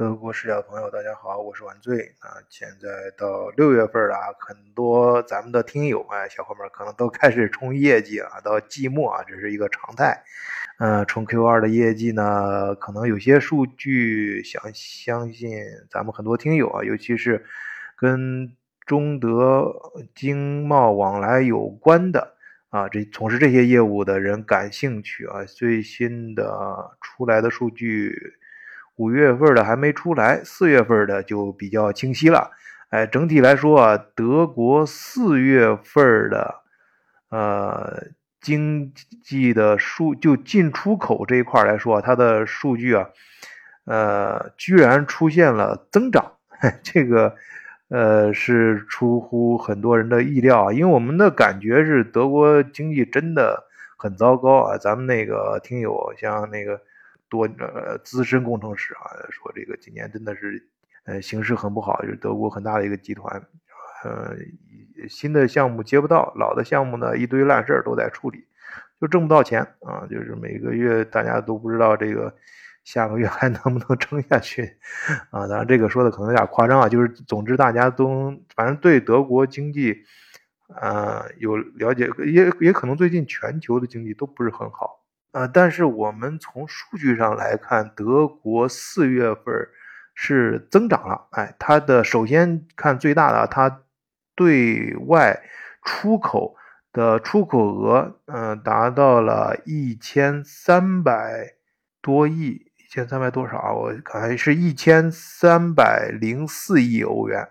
德国视角的朋友，大家好，我是晚醉啊。现在到六月份了啊，很多咱们的听友啊，小伙伴可能都开始冲业绩了。到季末啊，这是一个常态。嗯，冲 Q 二的业绩呢，可能有些数据想相信咱们很多听友啊，尤其是跟中德经贸往来有关的啊，这从事这些业务的人感兴趣啊。最新的出来的数据。五月份的还没出来，四月份的就比较清晰了。哎，整体来说啊，德国四月份的呃经济的数，就进出口这一块来说，它的数据啊，呃，居然出现了增长，这个呃是出乎很多人的意料啊。因为我们的感觉是德国经济真的很糟糕啊。咱们那个听友像那个。多呃资深工程师啊说这个今年真的是呃形势很不好，就是德国很大的一个集团，呃新的项目接不到，老的项目呢一堆烂事儿都在处理，就挣不到钱啊，就是每个月大家都不知道这个下个月还能不能撑下去啊。当然这个说的可能有点夸张啊，就是总之大家都反正对德国经济啊有了解，也也可能最近全球的经济都不是很好。呃，但是我们从数据上来看，德国四月份是增长了。哎，它的首先看最大的，它对外出口的出口额，嗯，达到了一千三百多亿，一千三百多少啊？我看是一千三百零四亿欧元，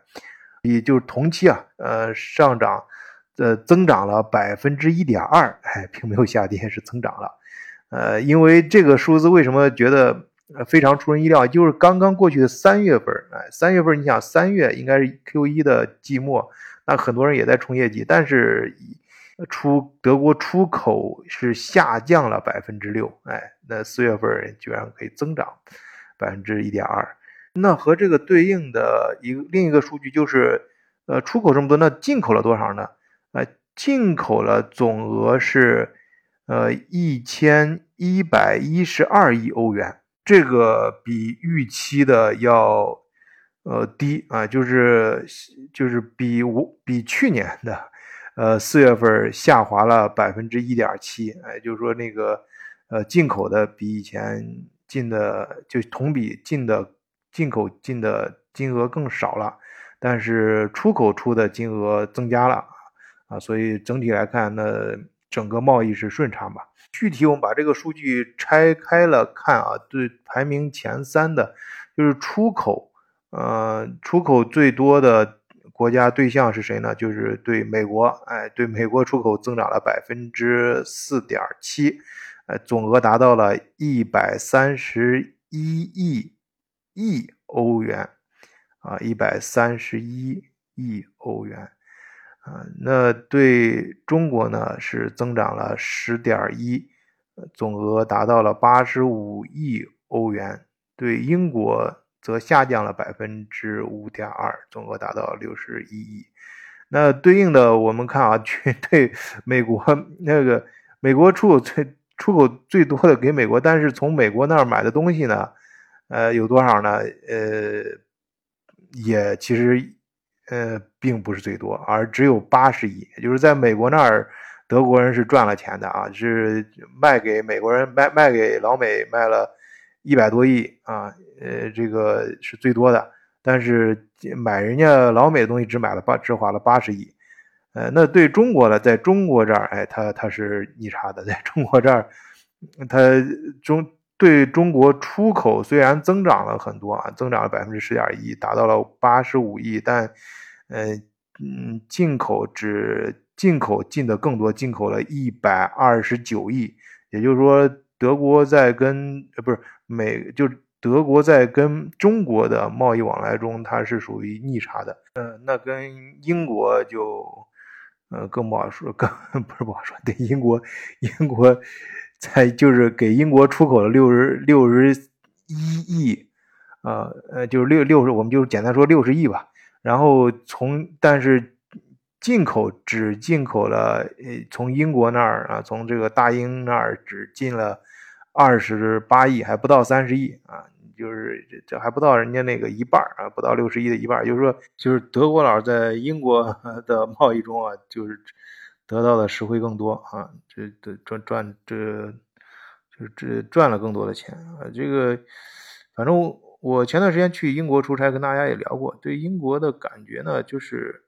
也就是同期啊，呃，上涨，呃，增长了百分之一点二，哎，并没有下跌，是增长了。呃，因为这个数字为什么觉得非常出人意料？就是刚刚过去的三月份，哎，三月份你想三月应该是 Q 一的季末，那很多人也在冲业绩，但是出德国出口是下降了百分之六，哎，那四月份居然可以增长百分之一点二，那和这个对应的一个另一个数据就是，呃，出口这么多，那进口了多少呢？呃，进口了总额是。呃，一千一百一十二亿欧元，这个比预期的要呃低啊，就是就是比我比去年的呃四月份下滑了百分之一点七，哎，就是说那个呃进口的比以前进的就同比进的进口进的金额更少了，但是出口出的金额增加了啊，所以整体来看那。整个贸易是顺畅吧？具体我们把这个数据拆开了看啊，对排名前三的，就是出口，呃，出口最多的国家对象是谁呢？就是对美国，哎，对美国出口增长了百分之四点七，呃，总额达到了一百三十一亿亿欧元，啊，一百三十一亿欧元。那对中国呢是增长了十点一，总额达到了八十五亿欧元。对英国则下降了百分之五点二，总额达到六十一亿。那对应的我们看啊，去对美国那个美国出口最出口最多的给美国，但是从美国那儿买的东西呢，呃，有多少呢？呃，也其实。呃，并不是最多，而只有八十亿，就是在美国那儿，德国人是赚了钱的啊，是卖给美国人卖卖给老美卖了一百多亿啊，呃，这个是最多的，但是买人家老美的东西只买了八，只花了八十亿，呃，那对中国呢，在中国这儿，哎，它它是逆差的，在中国这儿，它中。对中国出口虽然增长了很多啊，增长了百分之十点一，达到了八十五亿，但，呃，嗯，进口只进口进的更多，进口了一百二十九亿，也就是说，德国在跟呃不是美，就是德国在跟中国的贸易往来中，它是属于逆差的。嗯，那跟英国就，呃，更不好说，更 不是不好说，对英国，英国。在就是给英国出口了六十六十一亿，呃呃，就是六六十，我们就简单说六十亿吧。然后从但是进口只进口了，呃，从英国那儿啊，从这个大英那儿只进了二十八亿，还不到三十亿啊。就是这这还不到人家那个一半啊，不到六十亿的一半就是说，就是德国佬在英国 的贸易中啊，就是得到的实惠更多啊，这这赚赚这，就是这赚了更多的钱啊。这个反正我前段时间去英国出差，跟大家也聊过，对英国的感觉呢，就是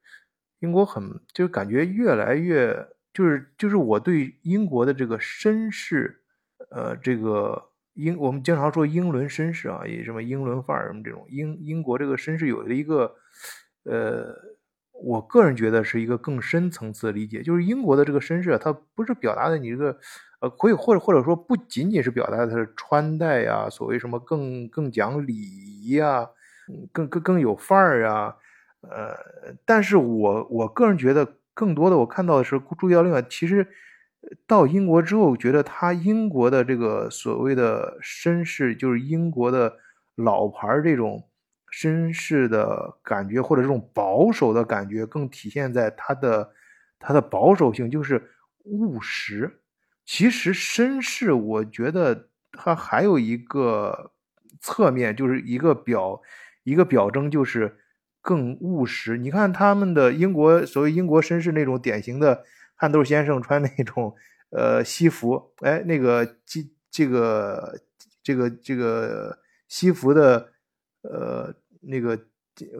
英国很就是感觉越来越就是就是我对英国的这个绅士，呃，这个。英我们经常说英伦绅士啊，也什么英伦范儿什么这种英英国这个绅士有了一个，呃，我个人觉得是一个更深层次的理解，就是英国的这个绅士，它不是表达的你这个，呃，可以或者或者说不仅仅是表达他的穿戴呀，所谓什么更更讲礼仪呀，更更更有范儿啊，呃，但是我我个人觉得更多的我看到的是注意到另外其实。到英国之后，觉得他英国的这个所谓的绅士，就是英国的老牌这种绅士的感觉，或者这种保守的感觉，更体现在他的他的保守性，就是务实。其实绅士，我觉得他还有一个侧面，就是一个表一个表征，就是更务实。你看他们的英国所谓英国绅士那种典型的。汉豆先生穿那种呃西服，哎，那个这这个这个这个西服的呃那个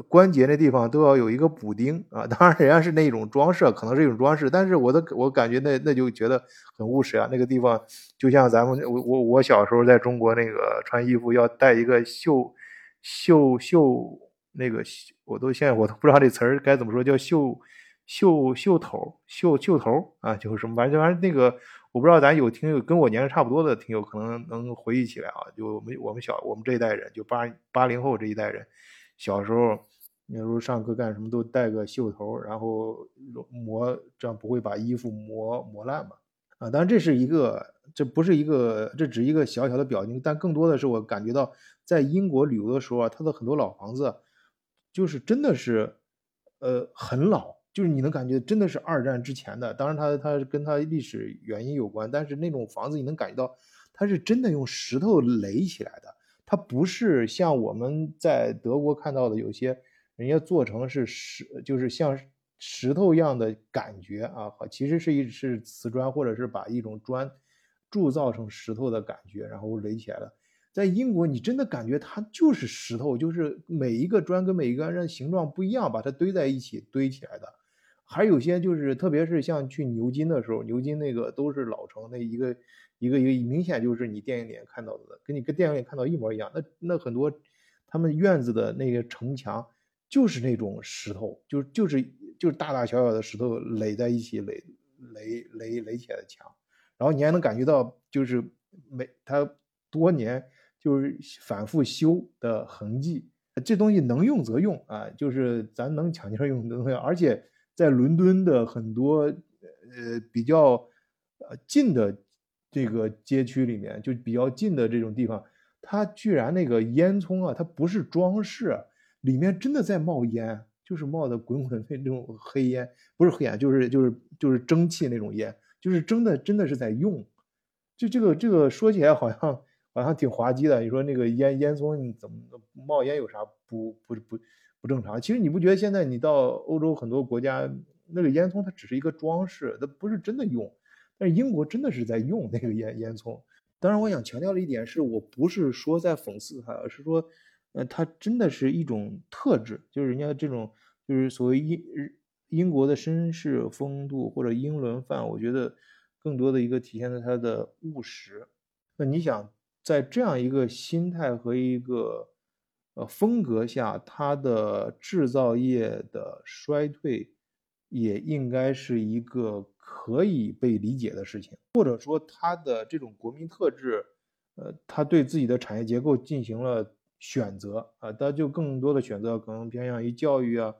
关节那地方都要有一个补丁啊。当然，人家是那种装饰，可能是一种装饰，但是我的我感觉那那就觉得很务实啊。那个地方就像咱们我我我小时候在中国那个穿衣服要带一个袖袖袖那个，我都现在我都不知道这词儿该怎么说，叫袖。袖袖头袖袖头啊，就是什么反正反正那个，我不知道咱有听友跟我年龄差不多的听友可能能回忆起来啊，就我们我们小我们这一代人，就八八零后这一代人，小时候那时候上课干什么都带个袖头，然后磨这样不会把衣服磨磨烂嘛啊，当然这是一个这不是一个这只一个小小的表情，但更多的是我感觉到在英国旅游的时候啊，它的很多老房子就是真的是呃很老。就是你能感觉真的是二战之前的，当然它它跟它历史原因有关，但是那种房子你能感觉到它是真的用石头垒起来的，它不是像我们在德国看到的有些人家做成是石，就是像石头一样的感觉啊，其实是一是瓷砖或者是把一种砖铸造成石头的感觉，然后垒起来了。在英国，你真的感觉它就是石头，就是每一个砖跟每一个砖形状不一样，把它堆在一起堆起来的。还有些就是，特别是像去牛津的时候，牛津那个都是老城，那一个一个一个明显就是你电影里看到的，跟你跟电影里看到一模一样。那那很多他们院子的那个城墙就是那种石头，就是就是就是大大小小的石头垒在一起垒垒垒垒起来的墙，然后你还能感觉到就是每它多年就是反复修的痕迹。这东西能用则用啊，就是咱能抢劲用能用，而且。在伦敦的很多呃比较呃近的这个街区里面，就比较近的这种地方，它居然那个烟囱啊，它不是装饰，里面真的在冒烟，就是冒的滚滚那种黑烟，不是黑烟，就是就是就是蒸汽那种烟，就是真的真的是在用。就这个这个说起来好像好像挺滑稽的，你说那个烟烟囱你怎么冒烟有啥不不不？不正常。其实你不觉得现在你到欧洲很多国家，那个烟囱它只是一个装饰，它不是真的用。但是英国真的是在用那个烟烟囱。当然，我想强调的一点是我不是说在讽刺它，而是说，呃，它真的是一种特质，就是人家这种就是所谓英英国的绅士风度或者英伦范，我觉得更多的一个体现在它的务实。那你想在这样一个心态和一个。呃，风格下，它的制造业的衰退也应该是一个可以被理解的事情，或者说它的这种国民特质，呃，他对自己的产业结构进行了选择啊，他就更多的选择可能偏向于教育啊，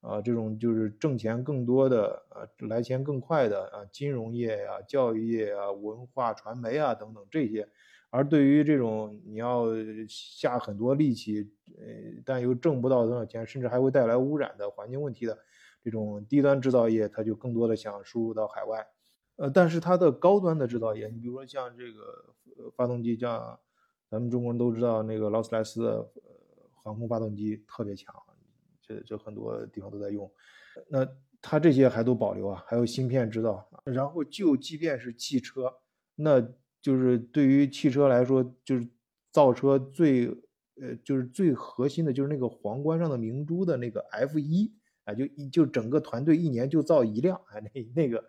啊，这种就是挣钱更多的啊，来钱更快的啊，金融业呀、教育业啊、文化传媒啊等等这些。而对于这种你要下很多力气，呃，但又挣不到多少钱，甚至还会带来污染的环境问题的这种低端制造业，它就更多的想输入到海外。呃，但是它的高端的制造业，你比如说像这个发动机，像咱们中国人都知道那个劳斯莱斯的航空发动机特别强，这这很多地方都在用。那它这些还都保留啊，还有芯片制造。然后就即便是汽车，那就是对于汽车来说，就是造车最呃就是最核心的就是那个皇冠上的明珠的那个 F 一啊，就就整个团队一年就造一辆啊，那那个。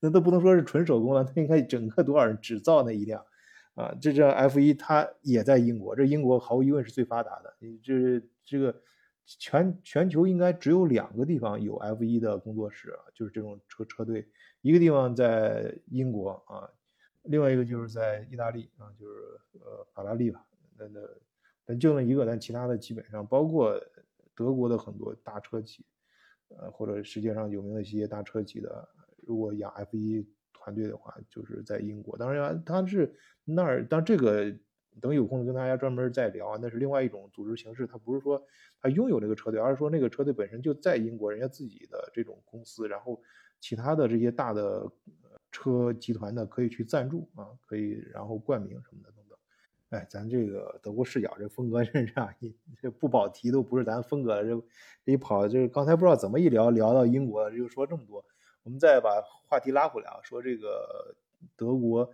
那都不能说是纯手工了，他应该整个多少人只造那一辆，啊，这这 F 一它也在英国，这英国毫无疑问是最发达的，这这个全全球应该只有两个地方有 F 一的工作室，就是这种车车队，一个地方在英国啊，另外一个就是在意大利啊，就是呃法拉利吧，那那但就那一个，但其他的基本上包括德国的很多大车企，呃或者世界上有名的一些大车企的。如果养 F 一团队的话，就是在英国。当然，他是那儿，当这个等有空跟大家专门再聊。那是另外一种组织形式，他不是说他拥有这个车队，而是说那个车队本身就在英国，人家自己的这种公司，然后其他的这些大的车集团的，可以去赞助啊，可以然后冠名什么的等等。哎，咱这个德国视角这风格是这样，这不保题都不是咱风格了，这这一跑就是刚才不知道怎么一聊聊到英国，就说这么多。我们再把话题拉回来啊，说这个德国，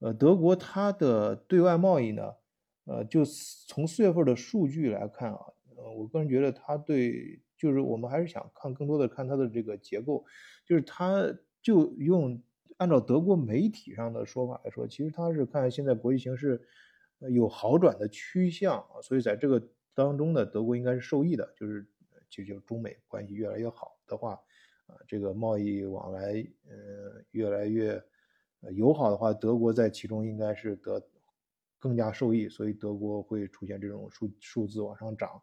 呃，德国它的对外贸易呢，呃，就从四月份的数据来看啊，呃，我个人觉得它对，就是我们还是想看更多的看它的这个结构，就是它就用按照德国媒体上的说法来说，其实它是看现在国际形势有好转的趋向啊，所以在这个当中呢，德国应该是受益的，就是就就中美关系越来越好的话。啊，这个贸易往来，呃，越来越友好的话，德国在其中应该是得更加受益，所以德国会出现这种数数字往上涨，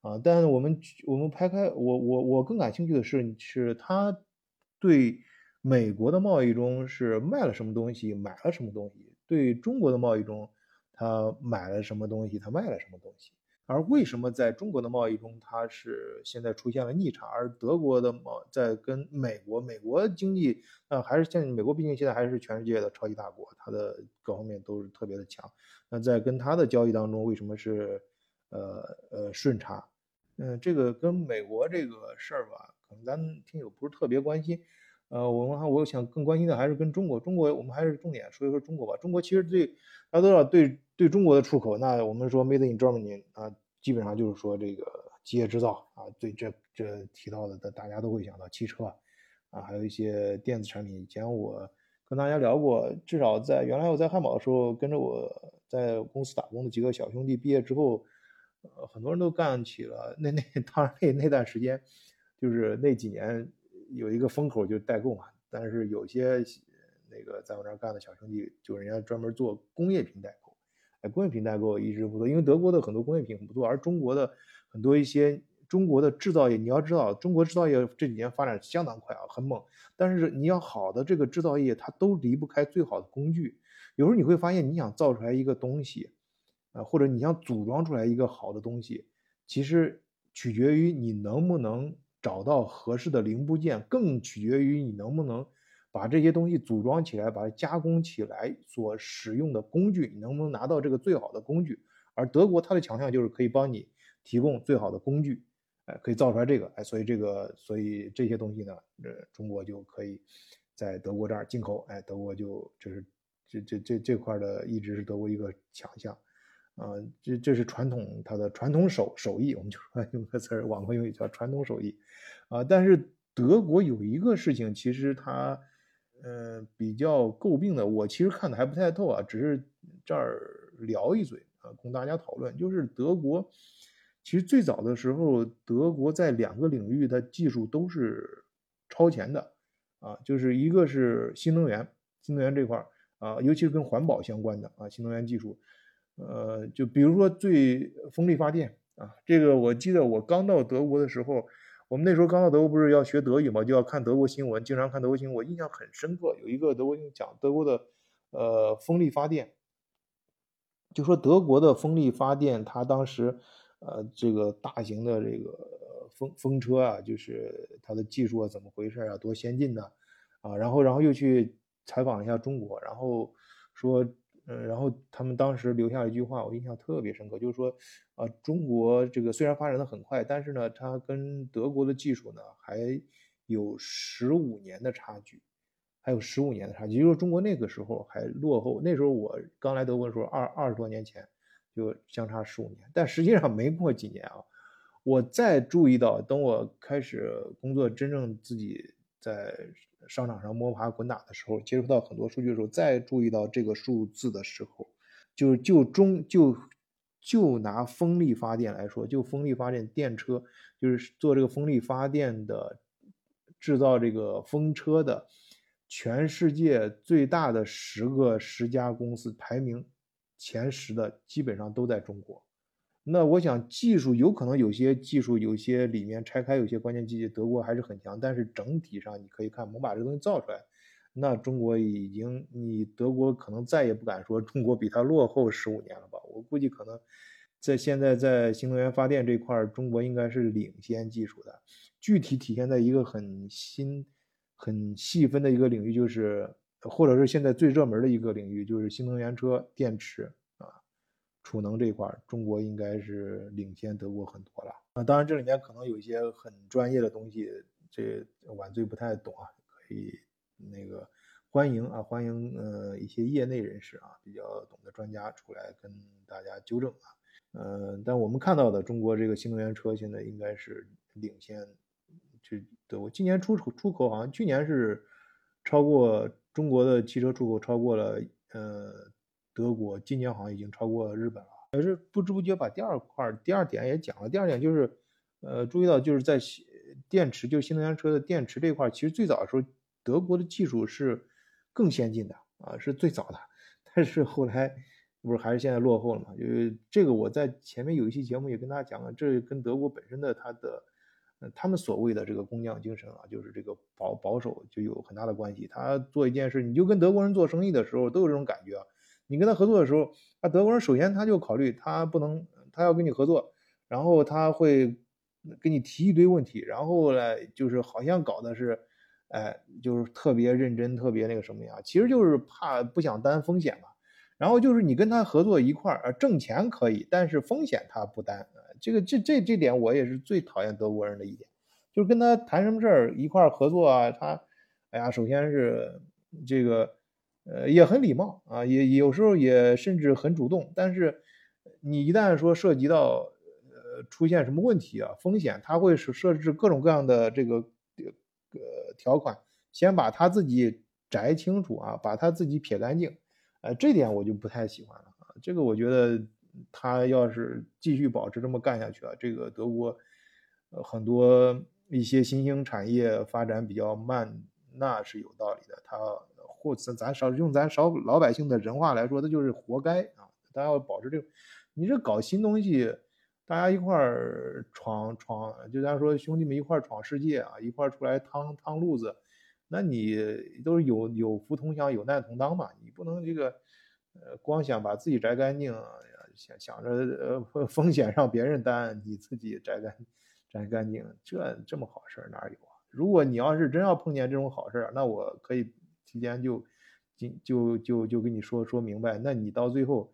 啊，但我们我们拍开，我我我更感兴趣的是，是他对美国的贸易中是卖了什么东西，买了什么东西，对中国的贸易中他买了什么东西，他卖了什么东西。而为什么在中国的贸易中，它是现在出现了逆差，而德国的贸在跟美国，美国经济呃还是现在美国毕竟现在还是全世界的超级大国，它的各方面都是特别的强。那在跟它的交易当中，为什么是呃呃顺差？嗯，这个跟美国这个事儿吧，可能咱听友不是特别关心。呃，我们还我想更关心的还是跟中国，中国我们还是重点说一说中国吧。中国其实对大家都知道，对对中国的出口，那我们说 Made in Germany 啊。基本上就是说这个机械制造啊，对这这提到的，大家都会想到汽车啊，还有一些电子产品。以前我跟大家聊过，至少在原来我在汉堡的时候，跟着我在公司打工的几个小兄弟毕业之后，呃，很多人都干起了。那那当然那那段时间，就是那几年有一个风口就是代购嘛。但是有些那个在我那儿干的小兄弟，就人家专门做工业品代购。哎，工业品代购一直不错，因为德国的很多工业品很不错，而中国的很多一些中国的制造业，你要知道，中国制造业这几年发展相当快啊，很猛。但是你要好的这个制造业，它都离不开最好的工具。有时候你会发现，你想造出来一个东西，啊，或者你想组装出来一个好的东西，其实取决于你能不能找到合适的零部件，更取决于你能不能。把这些东西组装起来，把它加工起来所使用的工具，你能不能拿到这个最好的工具？而德国它的强项就是可以帮你提供最好的工具，哎，可以造出来这个，哎，所以这个，所以这些东西呢，呃，中国就可以在德国这儿进口，哎，德国就这是这这这这块的一直是德国一个强项，啊，这这是传统它的传统手手艺，我们就说 用个词儿，网络用语叫传统手艺，啊，但是德国有一个事情，其实它。嗯，比较诟病的，我其实看的还不太透啊，只是这儿聊一嘴啊，供大家讨论。就是德国，其实最早的时候，德国在两个领域的技术都是超前的啊，就是一个是新能源，新能源这块儿啊，尤其是跟环保相关的啊，新能源技术，呃，就比如说最风力发电啊，这个我记得我刚到德国的时候。我们那时候刚到德国，不是要学德语嘛，就要看德国新闻，经常看德国新闻。我印象很深刻，有一个德国人讲德国的，呃，风力发电，就说德国的风力发电，它当时，呃，这个大型的这个风风车啊，就是它的技术啊，怎么回事啊，多先进的，啊，然后然后又去采访一下中国，然后说，嗯，然后他们当时留下一句话，我印象特别深刻，就是说，啊，中国这个虽然发展的很快，但是呢，它跟德国的技术呢还有十五年的差距，还有十五年的差距，也就是说中国那个时候还落后。那时候我刚来德国的时候，二二十多年前，就相差十五年。但实际上没过几年啊，我再注意到，等我开始工作，真正自己在。商场上摸爬滚打的时候，接触到很多数据的时候，再注意到这个数字的时候，就就中就就拿风力发电来说，就风力发电电车，就是做这个风力发电的制造这个风车的，全世界最大的十个十家公司排名前十的，基本上都在中国。那我想，技术有可能有些技术，有些里面拆开有些关键机器，德国还是很强。但是整体上，你可以看，能把这东西造出来，那中国已经，你德国可能再也不敢说中国比它落后十五年了吧？我估计可能在现在在新能源发电这块，中国应该是领先技术的。具体体现在一个很新、很细分的一个领域，就是或者是现在最热门的一个领域，就是新能源车电池。储能这一块，中国应该是领先德国很多了啊。当然，这里面可能有一些很专业的东西，这晚醉不太懂啊，可以那个欢迎啊，欢迎呃一些业内人士啊，比较懂的专家出来跟大家纠正啊。嗯，但我们看到的中国这个新能源车现在应该是领先，就德国今年出口出口好像去年是超过中国的汽车出口超过了呃。德国今年好像已经超过日本了，可是不知不觉把第二块、第二点也讲了。第二点就是，呃，注意到就是在电池，就新能源车的电池这块，其实最早的时候，德国的技术是更先进的啊，是最早的。但是后来不是还是现在落后了嘛？因为这个我在前面有一期节目也跟大家讲了，这跟德国本身的它的，呃，他们所谓的这个工匠精神啊，就是这个保保守就有很大的关系。他做一件事，你就跟德国人做生意的时候都有这种感觉啊。你跟他合作的时候，啊，德国人首先他就考虑他不能，他要跟你合作，然后他会给你提一堆问题，然后呢，就是好像搞的是，哎，就是特别认真，特别那个什么呀，其实就是怕不想担风险嘛。然后就是你跟他合作一块儿，挣钱可以，但是风险他不担。这个这这这点我也是最讨厌德国人的一点，就是跟他谈什么事儿一块儿合作啊，他，哎呀，首先是这个。呃，也很礼貌啊，也有时候也甚至很主动。但是，你一旦说涉及到呃出现什么问题啊，风险，他会设设置各种各样的这个呃条款，先把他自己摘清楚啊，把他自己撇干净。呃，这点我就不太喜欢了啊。这个我觉得他要是继续保持这么干下去啊，这个德国呃很多一些新兴产业发展比较慢，那是有道理的。他。或咱咱少用咱少老百姓的人话来说，他就是活该啊！他要保持这个，你这搞新东西，大家一块儿闯闯，就咱说兄弟们一块儿闯世界啊，一块儿出来趟趟路子，那你都是有有福同享，有难同当嘛，你不能这个呃光想把自己摘干净，想想着呃 风险让别人担，你自己摘干摘干净，这这么好事儿哪有啊？如果你要是真要碰见这种好事儿，那我可以。期间就，就就就跟你说说明白，那你到最后，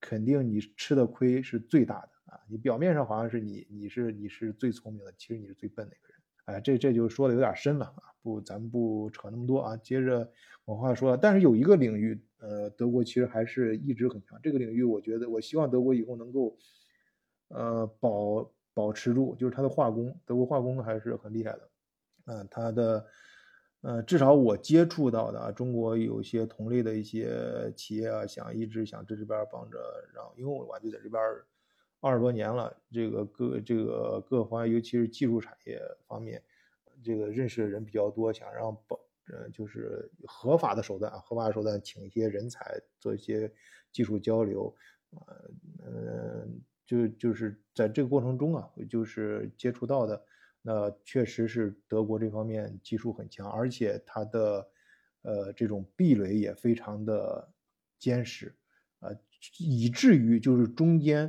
肯定你吃的亏是最大的啊！你表面上好像是你你是你是最聪明的，其实你是最笨的一个人。哎，这这就说的有点深了啊！不，咱们不扯那么多啊。接着往话说，但是有一个领域，呃，德国其实还是一直很强。这个领域，我觉得我希望德国以后能够，呃，保保持住，就是它的化工，德国化工还是很厉害的，嗯，它的。呃，至少我接触到的啊，中国有些同类的一些企业啊，想一直想在这边帮着让，因为我就在这边二十多年了，这个各这个各方，尤其是技术产业方面，这个认识的人比较多，想让保呃就是合法的手段，合法的手段请一些人才做一些技术交流，呃嗯，就就是在这个过程中啊，就是接触到的。那确实是德国这方面技术很强，而且它的，呃，这种壁垒也非常的坚实，啊，以至于就是中间，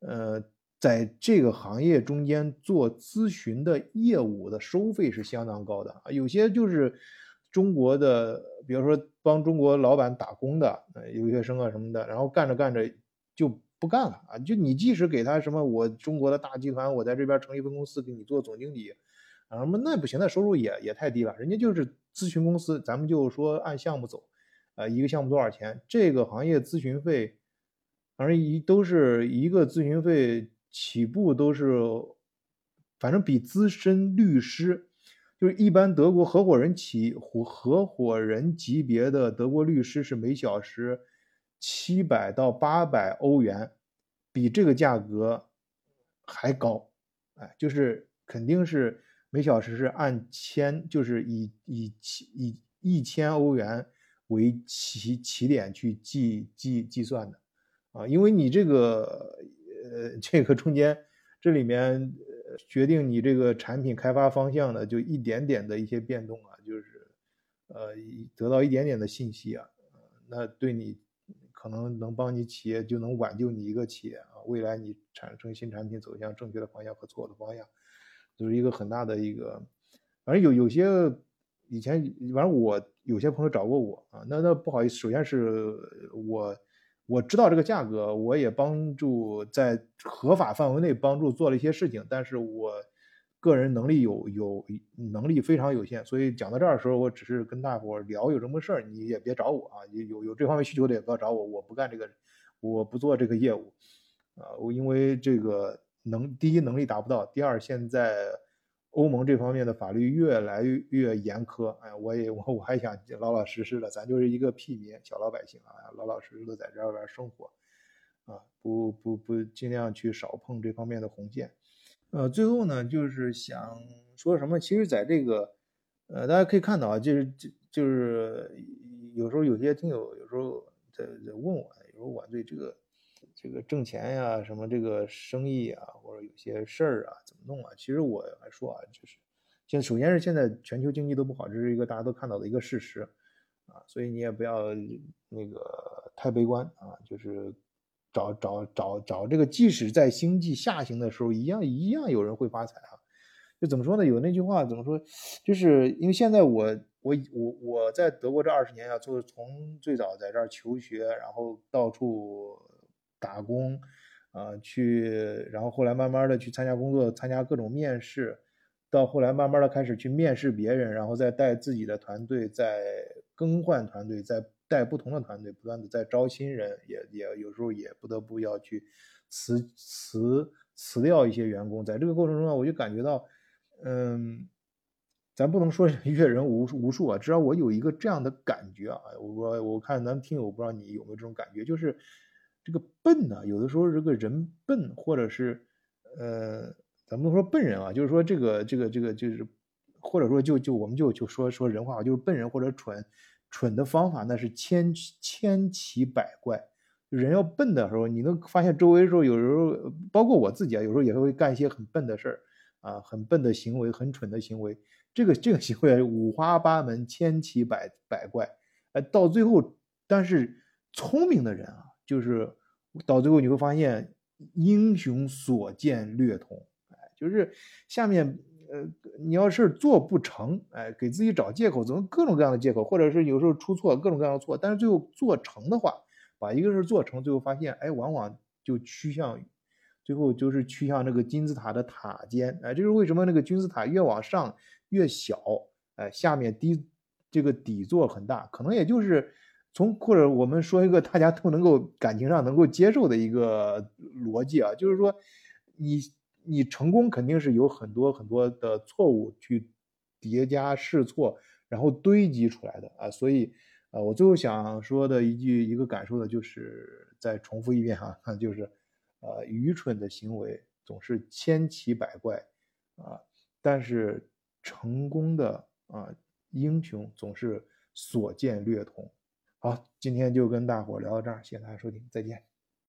呃，在这个行业中间做咨询的业务的收费是相当高的，有些就是中国的，比如说帮中国老板打工的呃留学生啊什么的，然后干着干着就不干了啊！就你即使给他什么，我中国的大集团，我在这边成立分公司给你做总经理，啊什么那不行，那收入也也太低了。人家就是咨询公司，咱们就说按项目走，啊一个项目多少钱？这个行业咨询费，反正一都是一个咨询费起步都是，反正比资深律师，就是一般德国合伙人起合合伙人级别的德国律师是每小时。七百到八百欧元，比这个价格还高，哎，就是肯定是每小时是按千，就是以以以一千欧元为起起点去计计计算的，啊，因为你这个呃这个中间这里面决定你这个产品开发方向的就一点点的一些变动啊，就是呃得到一点点的信息啊，那对你。可能能帮你企业就能挽救你一个企业啊，未来你产生新产品走向正确的方向和错误的方向，就是一个很大的一个。反正有有些以前，反正我有些朋友找过我啊，那那不好意思，首先是我我知道这个价格，我也帮助在合法范围内帮助做了一些事情，但是我。个人能力有有能力非常有限，所以讲到这儿的时候，我只是跟大伙聊有什么事儿，你也别找我啊，有有这方面需求的也不要找我，我不干这个，我不做这个业务，啊，我因为这个能第一能力达不到，第二现在欧盟这方面的法律越来越严苛，哎，我也我我还想老老实实的，咱就是一个屁民小老百姓啊，老老实实的在这边生活，啊，不不不尽量去少碰这方面的红线。呃，最后呢，就是想说什么？其实，在这个，呃，大家可以看到啊，就是就就是有时候有些听友有时候在在问我，有时候我对这个这个挣钱呀，什么这个生意啊，或者有些事儿啊，怎么弄啊？其实我来说啊，就是现首先是现在全球经济都不好，这是一个大家都看到的一个事实啊，所以你也不要那个太悲观啊，就是。找找找找这个，即使在经济下行的时候，一样一样有人会发财啊。就怎么说呢？有那句话怎么说？就是因为现在我我我我在德国这二十年啊，就是从最早在这儿求学，然后到处打工，啊去，然后后来慢慢的去参加工作，参加各种面试，到后来慢慢的开始去面试别人，然后再带自己的团队，再更换团队，再。带不同的团队，不断的在招新人，也也有时候也不得不要去辞辞辞掉一些员工。在这个过程中呢，我就感觉到，嗯，咱不能说阅人无无数啊，至少我有一个这样的感觉啊。我我看咱听友，不知道你有没有这种感觉，就是这个笨呢，有的时候这个人笨，或者是呃，咱不能说笨人啊，就是说这个这个这个就是，或者说就就我们就就说说人话，就是笨人或者蠢。蠢的方法那是千千奇百怪，人要笨的时候，你能发现周围的时候有时候，包括我自己啊，有时候也会干一些很笨的事儿啊，很笨的行为，很蠢的行为。这个这个行为五花八门，千奇百百怪，哎，到最后，但是聪明的人啊，就是到最后你会发现，英雄所见略同，哎，就是下面。呃，你要是做不成，哎，给自己找借口，怎么各种各样的借口，或者是有时候出错，各种各样的错，但是最后做成的话，把一个事做成，最后发现，哎，往往就趋向于，最后就是趋向这个金字塔的塔尖，哎，这是为什么那个金字塔越往上越小，哎，下面低这个底座很大，可能也就是从或者我们说一个大家都能够感情上能够接受的一个逻辑啊，就是说你。你成功肯定是有很多很多的错误去叠加试错，然后堆积出来的啊，所以啊，我最后想说的一句一个感受的就是再重复一遍哈，就是呃，愚蠢的行为总是千奇百怪啊，但是成功的啊英雄总是所见略同。好，今天就跟大伙聊到这儿，谢谢大家收听，再见。